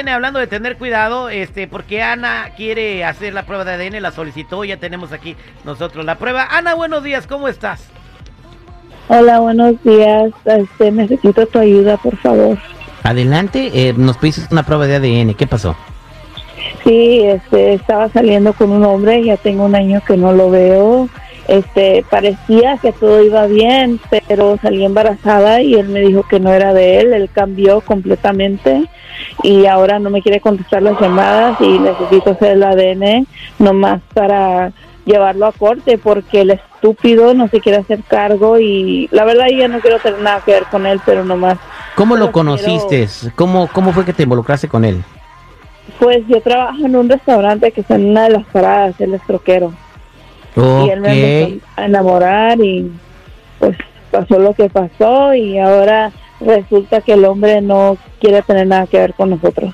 ADN, hablando de tener cuidado, este, porque Ana quiere hacer la prueba de ADN, la solicitó, ya tenemos aquí nosotros la prueba. Ana, buenos días, ¿cómo estás? Hola, buenos días. Este, necesito tu ayuda, por favor. Adelante, eh, nos pediste una prueba de ADN, ¿qué pasó? Sí, este, estaba saliendo con un hombre, ya tengo un año que no lo veo. Este, parecía que todo iba bien, pero salí embarazada y él me dijo que no era de él, él cambió completamente y ahora no me quiere contestar las llamadas y necesito hacer el ADN nomás para llevarlo a corte porque el estúpido no se quiere hacer cargo y la verdad yo no quiero tener nada que ver con él, pero nomás. ¿Cómo lo conociste? ¿Cómo, ¿Cómo fue que te involucraste con él? Pues yo trabajo en un restaurante que está en una de las paradas, él es troquero. Y él me empezó a enamorar y pues pasó lo que pasó y ahora resulta que el hombre no quiere tener nada que ver con nosotros.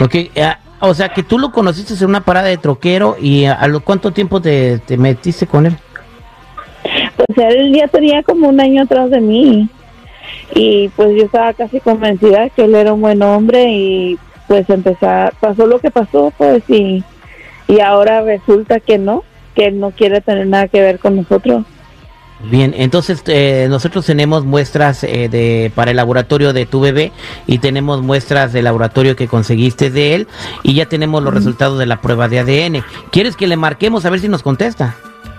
Ok, eh, o sea que tú lo conociste en una parada de troquero y a, lo cuánto tiempo te, metiste con él? Pues él ya tenía como un año atrás de mí y pues yo estaba casi convencida que él era un buen hombre y pues empezar, pasó lo que pasó pues y, y ahora resulta que no, que él no quiere tener nada que ver con nosotros. Bien, entonces eh, nosotros tenemos muestras eh, de para el laboratorio de tu bebé y tenemos muestras del laboratorio que conseguiste de él y ya tenemos los resultados de la prueba de ADN. ¿Quieres que le marquemos a ver si nos contesta?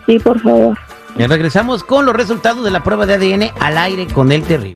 Sí, por favor. Y regresamos con los resultados de la prueba de ADN al aire con el terrible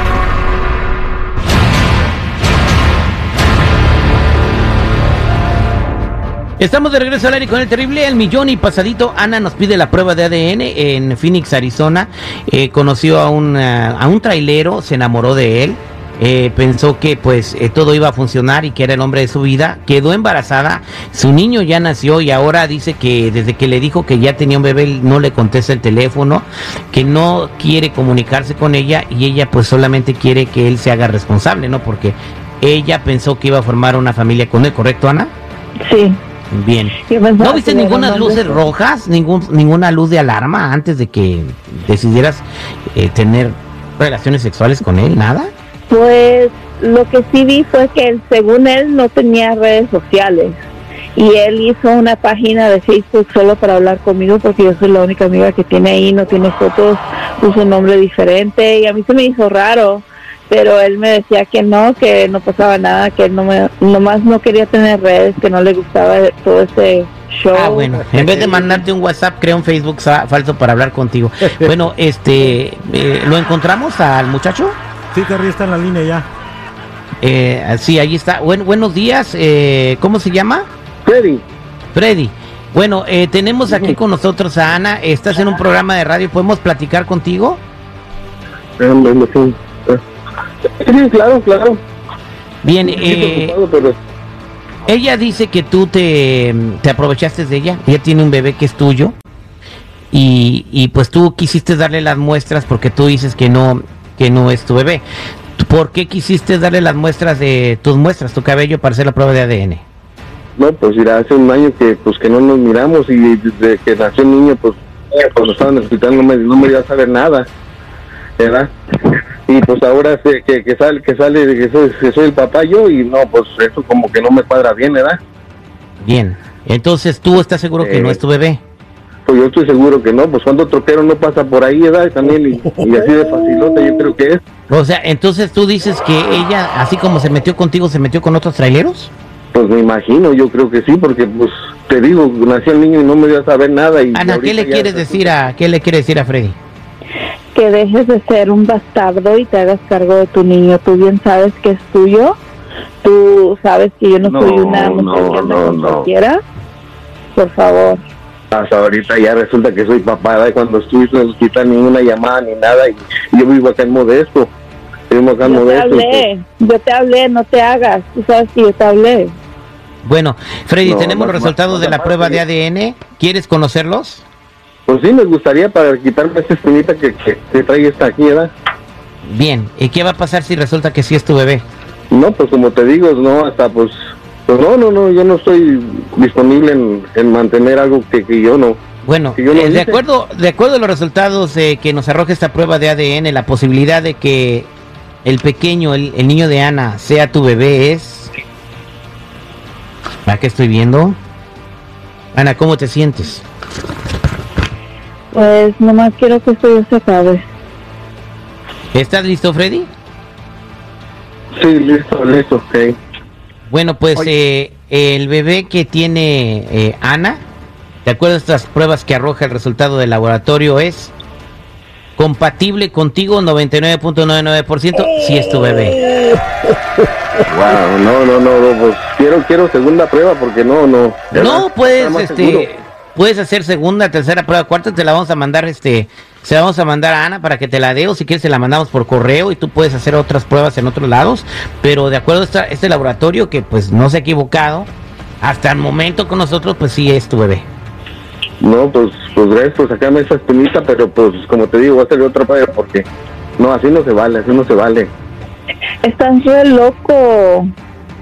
Estamos de regreso al aire con el terrible El Millón y pasadito. Ana nos pide la prueba de ADN en Phoenix, Arizona. Eh, conoció a un, eh, a un trailero, se enamoró de él. Eh, pensó que pues todo iba a funcionar y que era el hombre de su vida, quedó embarazada, su niño ya nació y ahora dice que desde que le dijo que ya tenía un bebé no le contesta el teléfono, que no quiere comunicarse con ella y ella pues solamente quiere que él se haga responsable, ¿no? Porque ella pensó que iba a formar una familia con él, ¿correcto Ana? Sí. Bien. ¿No viste ninguna luces rojas, ningún, ninguna luz de alarma antes de que decidieras eh, tener relaciones sexuales con él? ¿Nada? Pues lo que sí vi fue que él, según él no tenía redes sociales y él hizo una página de Facebook solo para hablar conmigo porque yo soy la única amiga que tiene ahí, no tiene fotos, puso un nombre diferente y a mí se me hizo raro pero él me decía que no, que no pasaba nada, que él no me, nomás no quería tener redes, que no le gustaba todo ese show. Ah, bueno, en vez de mandarte un WhatsApp, crea un Facebook falso para hablar contigo. Bueno, este, eh, ¿lo encontramos al muchacho? Sí, Terry está en la línea ya. Eh, sí, ahí está. buenos días, eh, ¿cómo se llama? Freddy. Freddy. Bueno, eh, tenemos aquí con nosotros a Ana, estás en un programa de radio, ¿podemos platicar contigo? Sí. Sí, claro, claro. Bien, eh, ella dice que tú te, aprovechaste de ella, ella tiene un bebé que es tuyo y, y pues tú quisiste darle las muestras porque tú dices que no, que no es tu bebé. ¿Por qué quisiste darle las muestras de tus muestras, tu cabello para hacer la prueba de ADN? No, pues mira, hace un año que pues que no nos miramos y desde que nació el niño pues cuando estaba en el hospital no me, no me iba a saber nada, ¿verdad? Y pues ahora que, que sale que sale que soy, que soy el papá yo y no pues eso como que no me cuadra bien verdad bien. Entonces tú estás seguro que no es tu bebé pues yo estoy seguro que no pues cuando troquero no pasa por ahí verdad también y, así de facilota yo creo que es. O sea entonces tú dices que ella así como se metió contigo se metió con otros traileros pues me imagino, yo creo que sí, porque pues te digo, nació el niño y no me dio a saber nada. Y Ana, ¿qué le quieres decir a qué le quiere decir a Freddy? Que dejes de ser un bastardo y te hagas cargo de tu niño. Tú bien sabes que es tuyo. Tú sabes que yo no, soy una mujer no, cualquiera. Por favor. Hasta ahorita ya resulta que soy papá. Y cuando estuviste no necesitas ninguna llamada ni nada. Y yo vivo acá en Modesto. Vivo acá en yo Modesto. Te hablé, yo te hablé, no te hagas. Tú sabes que yo te hablé. Bueno, Freddy, tenemos los resultados de la prueba de ADN. ¿Quieres conocerlos? Pues sí, me gustaría para quitarme esta espinita que, que, trae esta aquí, ¿verdad? Bien, ¿y qué va a pasar si resulta que sí es tu bebé? No, pues como te digo, no, hasta pues, pues no, no, no, yo no estoy disponible en, en mantener algo que, que yo no. Bueno, yo eh, de acuerdo, de acuerdo a los resultados eh, que nos arroja esta prueba de ADN, la posibilidad de que el pequeño, el, el niño de Ana, sea tu bebé es. ¿A qué estoy viendo? Ana, ¿cómo te sientes? Pues nomás quiero que esto ya se acabe. ¿Estás listo, Freddy? Sí, listo, listo, ok. Bueno, pues eh, el bebé que tiene eh, Ana, de acuerdo a estas pruebas que arroja el resultado del laboratorio, es compatible contigo 99.99% si es tu bebé. Wow, no, no, no, no, pues quiero, quiero segunda prueba porque no, no. No, puedes, seguro. Puedes hacer segunda, tercera prueba, cuarta, te la vamos a mandar, este, se la vamos a mandar a Ana para que te la dé o si quieres te la mandamos por correo y tú puedes hacer otras pruebas en otros lados, pero de acuerdo a esta- este laboratorio que pues no se ha equivocado, hasta el momento con nosotros pues sí es tu bebé. No, pues, pues gracias por sacarme esa espinita, pero pues como te digo, voy a hacer otra prueba porque no, así no se vale, así no se vale. Estás re loco.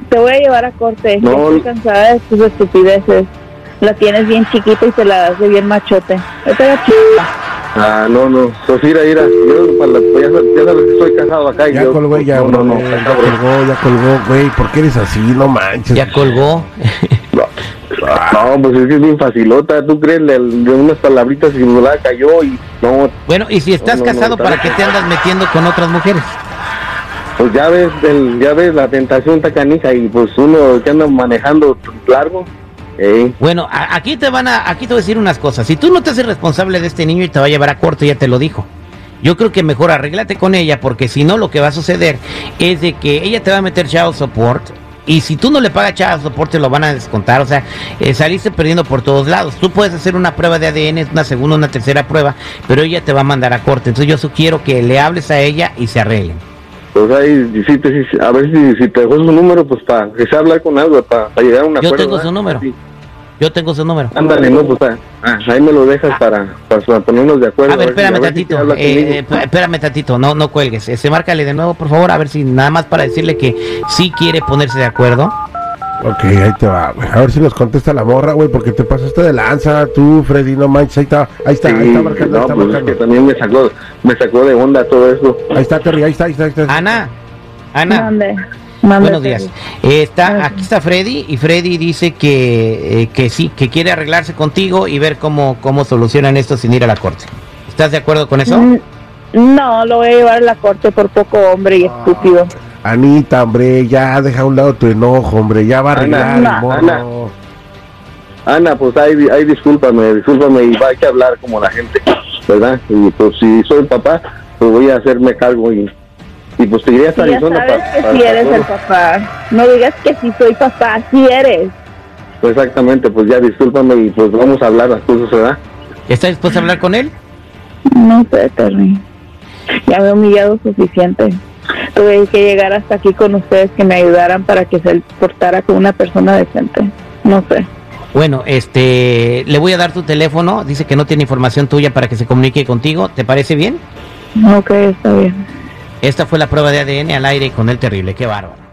Te voy a llevar a corte. No. Estoy cansada de tus estupideces. La tienes bien chiquita y te la das de bien machote. Vete a la chica. Ah, no, no, pues mira, mira, yo para la- ya, sabes- ya sabes que estoy casado acá y Ya yo, colgó, pues, ya, no, no, ya colgó, ya colgó, güey. ¿Por qué eres así? No manches. Ya colgó. No, pues es que es bien facilota, tú crees de, de unas palabritas y me la cayó y no, Bueno, y si estás No, no, no, casado, ¿para qué te andas metiendo con otras mujeres? pues ya ves, el, ya ves la tentación está canija y pues uno que anda manejando largo, eh, Bueno, a- aquí te van a, aquí te voy a decir unas cosas. Si tú no te haces responsable de este niño y te va a llevar a corto, ya te lo dijo. Yo creo que mejor arréglate con ella, porque si no, lo que va a suceder es de que ella te va a meter child support. Y si tú no le pagas child support, te lo van a descontar. O sea, eh, saliste perdiendo por todos lados. Tú puedes hacer una prueba de ADN, una segunda, una tercera prueba, pero ella te va a mandar a corte. Entonces yo sugiero que le hables a ella y se arreglen. pues ahí, si a ver si, si te dejó su número, pues para que se hablar con algo, para, llegar a un Yo tengo su número. Sí. Yo tengo su número. Ándale, no, pues ah, ah, ahí me lo dejas para, para ponernos de acuerdo. A ver, si- espérame ver si tantito, habla eh, eh, espérame tantito, no, no cuelgues. Este, márcale de nuevo, por favor, a ver si nada más para decirle que sí quiere ponerse de acuerdo. Ok, ahí te va, güey. A ver si nos contesta la morra, güey, porque te pasaste de lanza, tú, Freddy, no manches. Ahí está, ahí está, ahí está Sí, marcando, no, ahí está pues es que marcando. también me sacó, me sacó de onda todo eso. Ahí está, Terry, ahí está, ahí está, ahí está. Ana, Ana, Mande. Mande, buenos días. Eh, está, aquí está Freddy y Freddy dice que, eh, que sí, que quiere arreglarse contigo y ver cómo, cómo solucionan esto sin ir a la corte. ¿Estás de acuerdo con eso? Mm, No, lo voy a llevar a la corte por poco hombre y estúpido. Anita, hombre, ya deja a un lado tu enojo, hombre, ya va a Ana, arreglar el Ana, morro. Ana. Ana, pues ahí, ahí discúlpame, discúlpame y va hay que hablar como la gente, ¿verdad? Y pues si soy papá, pues voy a hacerme cargo y pues te Sí, ya Arizona sabes que pa- sí pa eres todo. el papá. No digas que sí soy papá, sí eres. Pues exactamente, pues ya discúlpame y pues vamos a hablar las cosas, ¿verdad? ¿Está dispuesto a hablar con él? No sé, Terry. Ya me he humillado suficiente. Tuve que llegar hasta aquí con ustedes que me ayudaran para que se portara con una persona decente. No sé. Bueno, este, le voy a dar tu teléfono. Dice que no tiene información tuya para que se comunique contigo. ¿Te parece bien? Ok, está bien. Esta fue la prueba de ADN al aire con el terrible. Qué bárbaro.